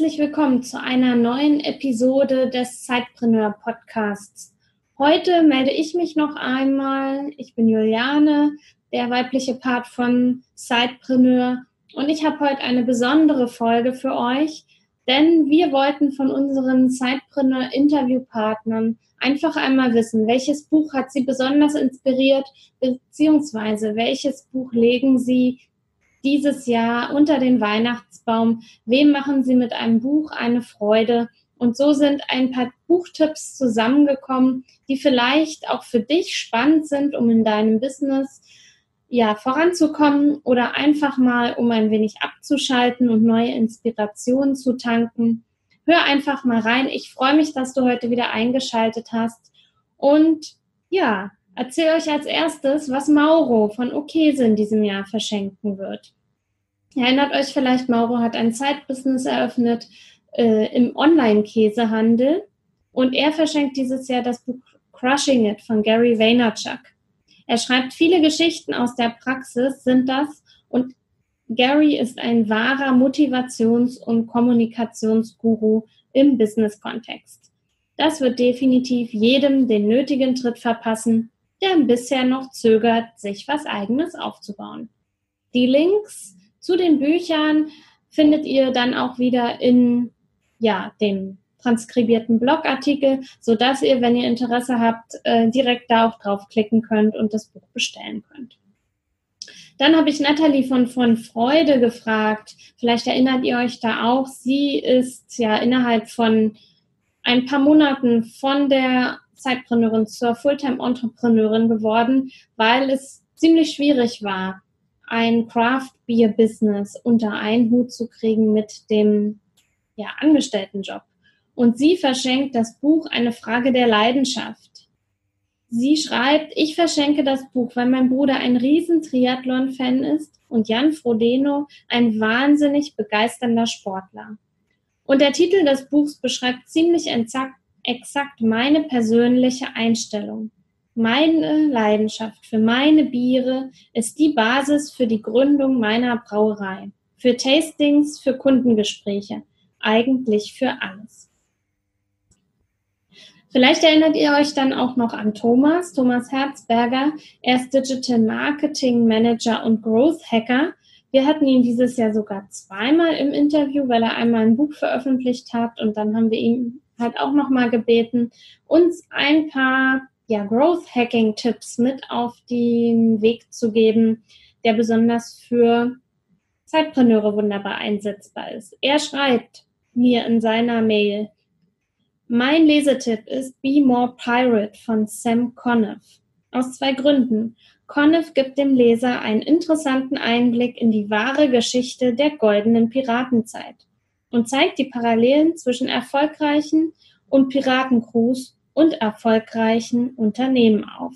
Herzlich willkommen zu einer neuen Episode des Zeitpreneur Podcasts. Heute melde ich mich noch einmal. Ich bin Juliane, der weibliche Part von Zeitpreneur und ich habe heute eine besondere Folge für euch, denn wir wollten von unseren Zeitpreneur Interviewpartnern einfach einmal wissen, welches Buch hat sie besonders inspiriert, beziehungsweise welches Buch legen sie dieses Jahr unter den Weihnachtsbaum. Wem machen Sie mit einem Buch eine Freude? Und so sind ein paar Buchtipps zusammengekommen, die vielleicht auch für dich spannend sind, um in deinem Business ja voranzukommen oder einfach mal, um ein wenig abzuschalten und neue Inspirationen zu tanken. Hör einfach mal rein. Ich freue mich, dass du heute wieder eingeschaltet hast. Und ja, erzähle euch als erstes, was Mauro von Okese in diesem Jahr verschenken wird. Ihr erinnert euch vielleicht, Mauro hat ein Zeitbusiness eröffnet äh, im Online-Käsehandel und er verschenkt dieses Jahr das Buch Crushing It von Gary Vaynerchuk. Er schreibt viele Geschichten aus der Praxis, sind das, und Gary ist ein wahrer Motivations- und Kommunikationsguru im Business-Kontext. Das wird definitiv jedem den nötigen Tritt verpassen, der bisher noch zögert, sich was eigenes aufzubauen. Die Links zu den Büchern findet ihr dann auch wieder in ja, dem transkribierten Blogartikel, sodass ihr, wenn ihr Interesse habt, äh, direkt da auch draufklicken könnt und das Buch bestellen könnt. Dann habe ich Nathalie von, von Freude gefragt. Vielleicht erinnert ihr euch da auch. Sie ist ja innerhalb von ein paar Monaten von der Zeitpreneurin zur Fulltime-Entrepreneurin geworden, weil es ziemlich schwierig war, ein Craft Beer Business unter einen Hut zu kriegen mit dem ja, Angestelltenjob. Und sie verschenkt das Buch Eine Frage der Leidenschaft. Sie schreibt, ich verschenke das Buch, weil mein Bruder ein riesen Triathlon-Fan ist und Jan Frodeno ein wahnsinnig begeisternder Sportler. Und der Titel des Buchs beschreibt ziemlich exakt meine persönliche Einstellung. Meine Leidenschaft für meine Biere ist die Basis für die Gründung meiner Brauerei, für Tastings, für Kundengespräche, eigentlich für alles. Vielleicht erinnert ihr euch dann auch noch an Thomas, Thomas Herzberger. Er ist Digital Marketing Manager und Growth Hacker. Wir hatten ihn dieses Jahr sogar zweimal im Interview, weil er einmal ein Buch veröffentlicht hat und dann haben wir ihn halt auch nochmal gebeten, uns ein paar ja, Growth Hacking Tipps mit auf den Weg zu geben, der besonders für Zeitpreneure wunderbar einsetzbar ist. Er schreibt mir in seiner Mail, mein Lesetipp ist Be More Pirate von Sam Conniff. Aus zwei Gründen. Conniff gibt dem Leser einen interessanten Einblick in die wahre Geschichte der goldenen Piratenzeit und zeigt die Parallelen zwischen erfolgreichen und Piratencrews und erfolgreichen Unternehmen auf.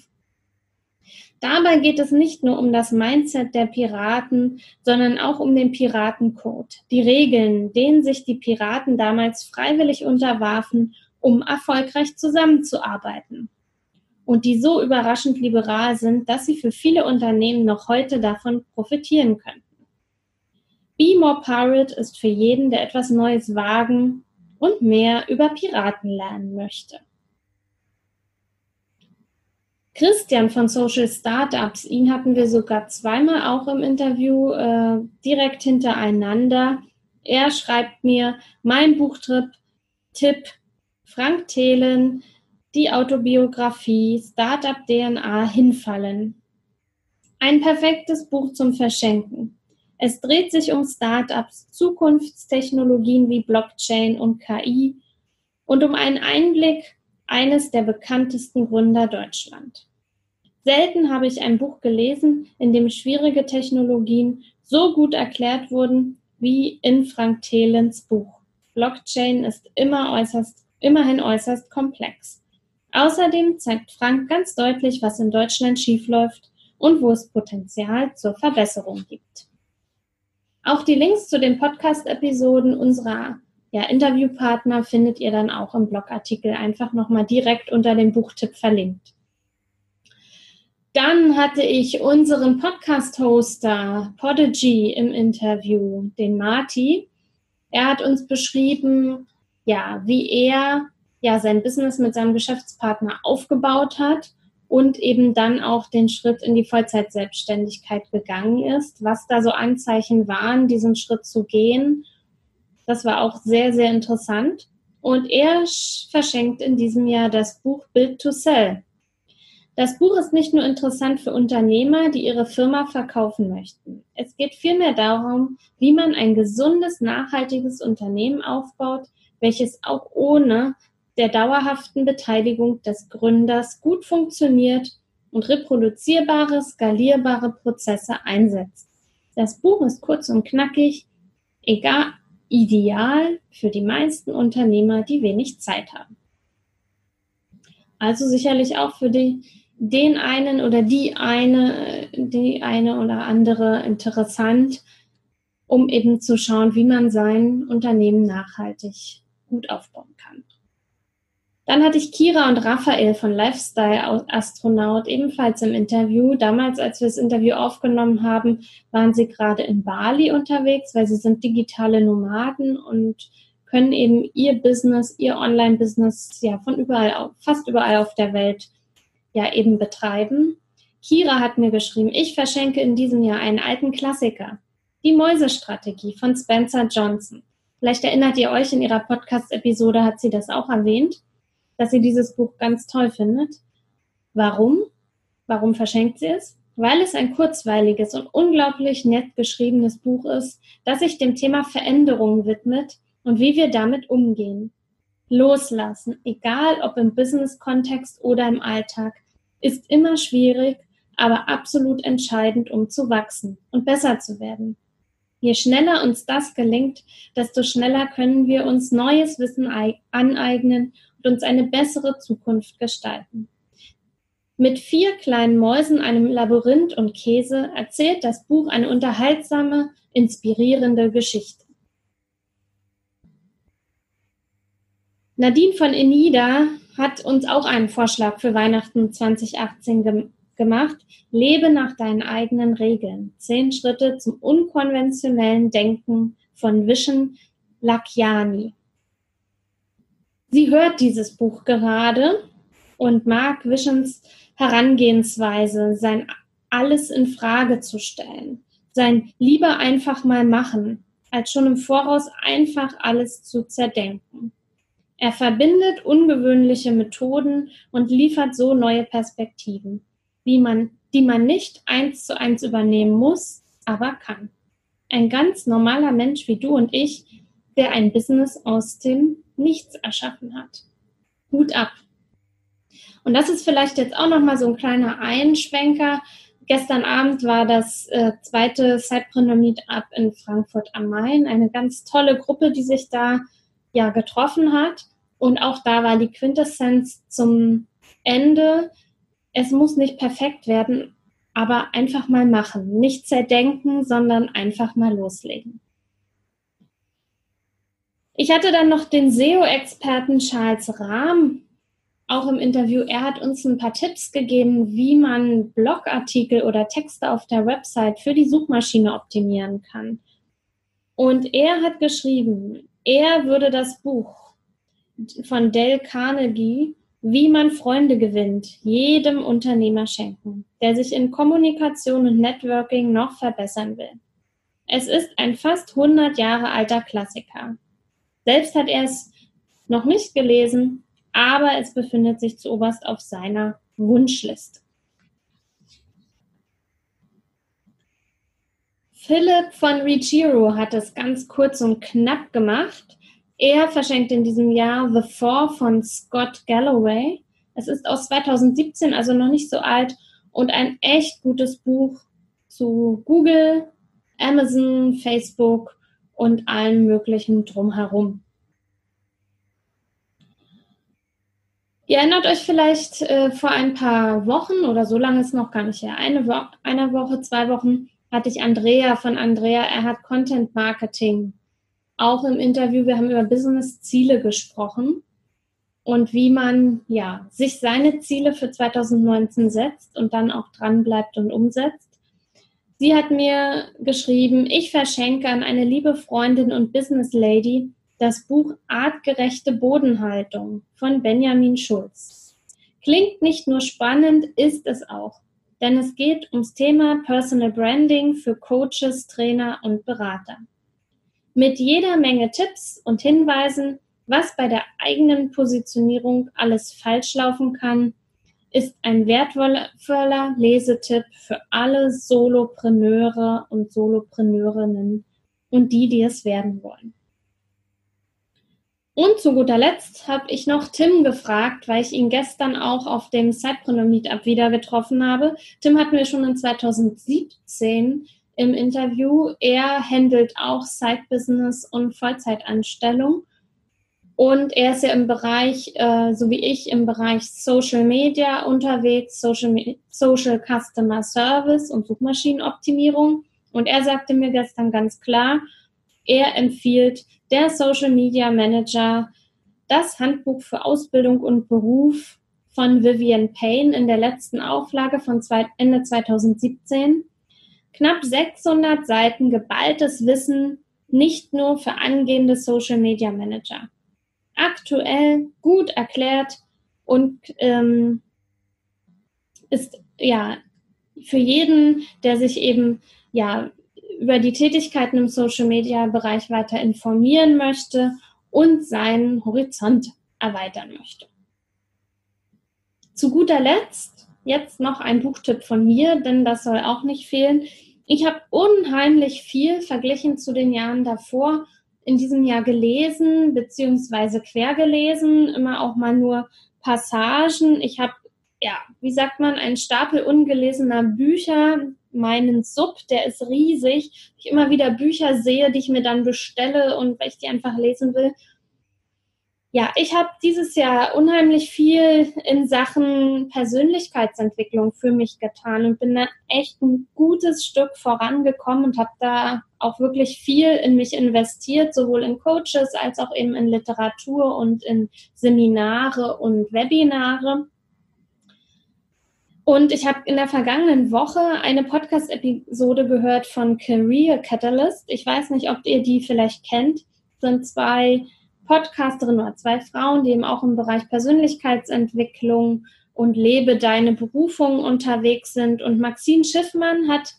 Dabei geht es nicht nur um das Mindset der Piraten, sondern auch um den Piratencode, die Regeln, denen sich die Piraten damals freiwillig unterwarfen, um erfolgreich zusammenzuarbeiten. Und die so überraschend liberal sind, dass sie für viele Unternehmen noch heute davon profitieren könnten. Be More Pirate ist für jeden, der etwas Neues wagen und mehr über Piraten lernen möchte. Christian von Social Startups, ihn hatten wir sogar zweimal auch im Interview äh, direkt hintereinander. Er schreibt mir, mein Buchtrip, Tipp, Frank Thelen, die Autobiografie, Startup DNA hinfallen. Ein perfektes Buch zum Verschenken. Es dreht sich um Startups, Zukunftstechnologien wie Blockchain und KI und um einen Einblick eines der bekanntesten Gründer Deutschland. Selten habe ich ein Buch gelesen, in dem schwierige Technologien so gut erklärt wurden wie in Frank Thelens Buch. Blockchain ist immer äußerst immerhin äußerst komplex. Außerdem zeigt Frank ganz deutlich, was in Deutschland schiefläuft und wo es Potenzial zur Verbesserung gibt. Auch die Links zu den Podcast-Episoden unserer ja, Interviewpartner findet ihr dann auch im Blogartikel einfach nochmal direkt unter dem Buchtipp verlinkt. Dann hatte ich unseren Podcast-Hoster Podigy im Interview, den Marty. Er hat uns beschrieben, ja, wie er ja sein Business mit seinem Geschäftspartner aufgebaut hat und eben dann auch den Schritt in die Vollzeitselbstständigkeit gegangen ist, was da so Anzeichen waren, diesen Schritt zu gehen. Das war auch sehr, sehr interessant. Und er verschenkt in diesem Jahr das Buch Build to Sell. Das Buch ist nicht nur interessant für Unternehmer, die ihre Firma verkaufen möchten. Es geht vielmehr darum, wie man ein gesundes, nachhaltiges Unternehmen aufbaut, welches auch ohne der dauerhaften Beteiligung des Gründers gut funktioniert und reproduzierbare, skalierbare Prozesse einsetzt. Das Buch ist kurz und knackig, egal, ideal für die meisten Unternehmer, die wenig Zeit haben. Also sicherlich auch für die, den einen oder die eine, die eine oder andere interessant, um eben zu schauen, wie man sein Unternehmen nachhaltig gut aufbauen kann. Dann hatte ich Kira und Raphael von Lifestyle Astronaut ebenfalls im Interview. Damals, als wir das Interview aufgenommen haben, waren sie gerade in Bali unterwegs, weil sie sind digitale Nomaden und können eben ihr Business, ihr Online-Business ja von überall, fast überall auf der Welt ja eben betreiben. Kira hat mir geschrieben, ich verschenke in diesem Jahr einen alten Klassiker. Die Mäusestrategie von Spencer Johnson. Vielleicht erinnert ihr euch, in ihrer Podcast-Episode hat sie das auch erwähnt dass sie dieses Buch ganz toll findet. Warum? Warum verschenkt sie es? Weil es ein kurzweiliges und unglaublich nett geschriebenes Buch ist, das sich dem Thema Veränderung widmet und wie wir damit umgehen. Loslassen, egal ob im Business-Kontext oder im Alltag, ist immer schwierig, aber absolut entscheidend, um zu wachsen und besser zu werden. Je schneller uns das gelingt, desto schneller können wir uns neues Wissen aneignen uns eine bessere Zukunft gestalten. Mit vier kleinen Mäusen, einem Labyrinth und Käse erzählt das Buch eine unterhaltsame, inspirierende Geschichte. Nadine von Enida hat uns auch einen Vorschlag für Weihnachten 2018 ge gemacht. Lebe nach deinen eigenen Regeln. Zehn Schritte zum unkonventionellen Denken von Vishen Lakiani. Sie hört dieses Buch gerade und mag Visions Herangehensweise, sein alles in Frage zu stellen, sein lieber einfach mal machen, als schon im Voraus einfach alles zu zerdenken. Er verbindet ungewöhnliche Methoden und liefert so neue Perspektiven, wie man, die man nicht eins zu eins übernehmen muss, aber kann. Ein ganz normaler Mensch wie du und ich, der ein Business aus dem nichts erschaffen hat. Hut ab. Und das ist vielleicht jetzt auch nochmal so ein kleiner Einschwenker. Gestern Abend war das äh, zweite Sidepreneur Meetup in Frankfurt am Main. Eine ganz tolle Gruppe, die sich da ja getroffen hat. Und auch da war die Quintessenz zum Ende. Es muss nicht perfekt werden, aber einfach mal machen. Nicht zerdenken, sondern einfach mal loslegen. Ich hatte dann noch den SEO-Experten Charles Rahm auch im Interview. Er hat uns ein paar Tipps gegeben, wie man Blogartikel oder Texte auf der Website für die Suchmaschine optimieren kann. Und er hat geschrieben, er würde das Buch von Dale Carnegie, Wie man Freunde gewinnt, jedem Unternehmer schenken, der sich in Kommunikation und Networking noch verbessern will. Es ist ein fast 100 Jahre alter Klassiker. Selbst hat er es noch nicht gelesen, aber es befindet sich zu oberst auf seiner Wunschliste. Philipp von Richiro hat es ganz kurz und knapp gemacht. Er verschenkt in diesem Jahr The Four von Scott Galloway. Es ist aus 2017, also noch nicht so alt und ein echt gutes Buch zu Google, Amazon, Facebook und allen möglichen drumherum. Ihr erinnert euch vielleicht äh, vor ein paar Wochen oder so lange ist noch gar nicht her, eine, Wo eine Woche, zwei Wochen hatte ich Andrea von Andrea, er hat Content Marketing. Auch im Interview, wir haben über Business-Ziele gesprochen und wie man ja sich seine Ziele für 2019 setzt und dann auch dran bleibt und umsetzt. Sie hat mir geschrieben, ich verschenke an eine liebe Freundin und Business Lady das Buch Artgerechte Bodenhaltung von Benjamin Schulz. Klingt nicht nur spannend, ist es auch, denn es geht ums Thema Personal Branding für Coaches, Trainer und Berater. Mit jeder Menge Tipps und Hinweisen, was bei der eigenen Positionierung alles falsch laufen kann, ist ein wertvoller Lesetipp für alle Solopreneure und Solopreneurinnen und die, die es werden wollen. Und zu guter Letzt habe ich noch Tim gefragt, weil ich ihn gestern auch auf dem Sidepreneur Meetup wieder getroffen habe. Tim hatten wir schon in 2017 im Interview. Er handelt auch Side-Business und Vollzeitanstellung. Und er ist ja im Bereich, äh, so wie ich, im Bereich Social Media unterwegs, Social, Social Customer Service und Suchmaschinenoptimierung. Und er sagte mir gestern ganz klar, er empfiehlt der Social Media Manager, das Handbuch für Ausbildung und Beruf von Vivian Payne in der letzten Auflage von Ende 2017. Knapp 600 Seiten geballtes Wissen, nicht nur für angehende Social Media Manager. Aktuell, gut erklärt und ähm, ist ja für jeden, der sich eben ja über die Tätigkeiten im Social-Media-Bereich weiter informieren möchte und seinen Horizont erweitern möchte. Zu guter Letzt jetzt noch ein Buchtipp von mir, denn das soll auch nicht fehlen. Ich habe unheimlich viel verglichen zu den Jahren davor in diesem Jahr gelesen beziehungsweise quer gelesen, immer auch mal nur Passagen. Ich habe ja, wie sagt man, einen Stapel ungelesener Bücher, meinen Sub, der ist riesig. Ich immer wieder Bücher sehe, die ich mir dann bestelle und weil ich die einfach lesen will. Ja, ich habe dieses Jahr unheimlich viel in Sachen Persönlichkeitsentwicklung für mich getan und bin da echt ein gutes Stück vorangekommen und habe da auch wirklich viel in mich investiert, sowohl in Coaches als auch eben in Literatur und in Seminare und Webinare. Und ich habe in der vergangenen Woche eine Podcast-Episode gehört von Career Catalyst. Ich weiß nicht, ob ihr die vielleicht kennt. Das sind zwei Podcasterinnen oder zwei Frauen, die eben auch im Bereich Persönlichkeitsentwicklung und Lebe deine Berufung unterwegs sind. Und Maxine Schiffmann hat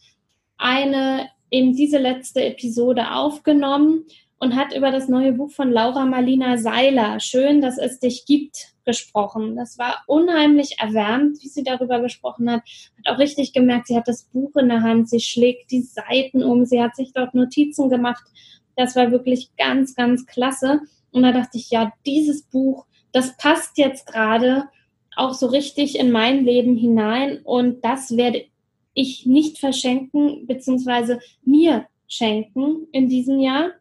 eine eben diese letzte Episode aufgenommen und hat über das neue Buch von Laura Marlina Seiler, Schön, dass es dich gibt, gesprochen. Das war unheimlich erwärmt, wie sie darüber gesprochen hat. Hat auch richtig gemerkt, sie hat das Buch in der Hand, sie schlägt die Seiten um, sie hat sich dort Notizen gemacht. Das war wirklich ganz, ganz klasse. Und da dachte ich, ja, dieses Buch, das passt jetzt gerade auch so richtig in mein Leben hinein und das werde ich nicht verschenken, beziehungsweise mir schenken in diesem Jahr.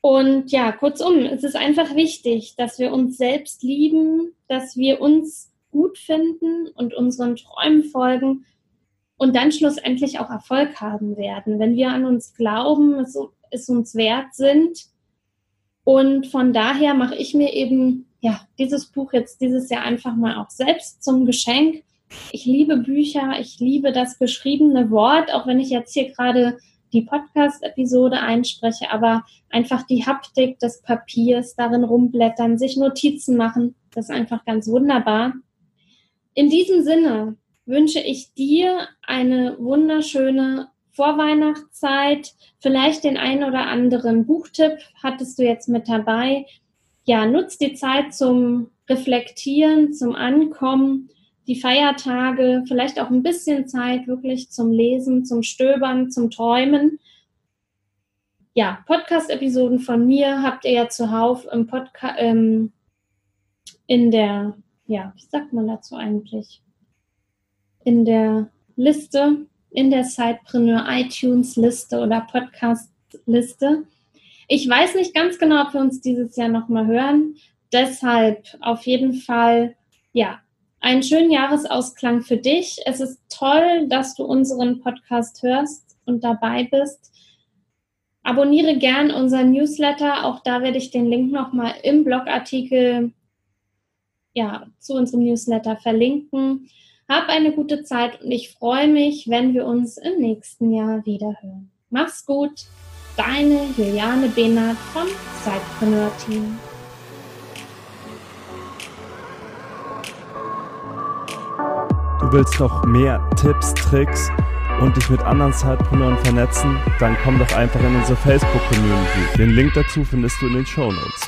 Und ja, kurzum, es ist einfach wichtig, dass wir uns selbst lieben, dass wir uns gut finden und unseren Träumen folgen und dann schlussendlich auch Erfolg haben werden, wenn wir an uns glauben, es, uns wert sind. Und von daher mache ich mir eben ja dieses Buch jetzt dieses Jahr einfach mal auch selbst zum Geschenk. Ich liebe Bücher, ich liebe das geschriebene Wort, auch wenn ich jetzt hier gerade die Podcast-Episode einspreche, aber einfach die Haptik des Papiers, darin rumblättern, sich Notizen machen, das ist einfach ganz wunderbar. In diesem Sinne wünsche ich dir eine wunderschöne Vorweihnachtszeit, vielleicht den einen oder anderen Buchtipp hattest du jetzt mit dabei. Ja, nutz die Zeit zum Reflektieren, zum Ankommen die Feiertage, vielleicht auch ein bisschen Zeit wirklich zum Lesen, zum Stöbern, zum Träumen. Ja, Podcast-Episoden von mir habt ihr ja zuhauf im Podcast, ähm, in der, ja, wie sagt man dazu eigentlich? In der Liste, in der Sidepreneur iTunes Liste oder Podcast Liste. Ich weiß nicht ganz genau, ob wir uns dieses Jahr nochmal hören. deshalb auf jeden Fall, ja, einen schönen Jahresausklang für dich. Es ist toll, dass du unseren Podcast hörst und dabei bist. Abonniere gern unseren Newsletter. Auch da werde ich den Link nochmal im Blogartikel ja, zu unserem Newsletter verlinken. Hab eine gute Zeit und ich freue mich, wenn wir uns im nächsten Jahr wieder hören. Mach's gut, deine Juliane Behnert vom Zeitpreneur Team. Du willst noch mehr Tipps, Tricks und dich mit anderen Zeitpreneuren vernetzen? Dann komm doch einfach in unsere Facebook-Community. Den Link dazu findest du in den Show Notes.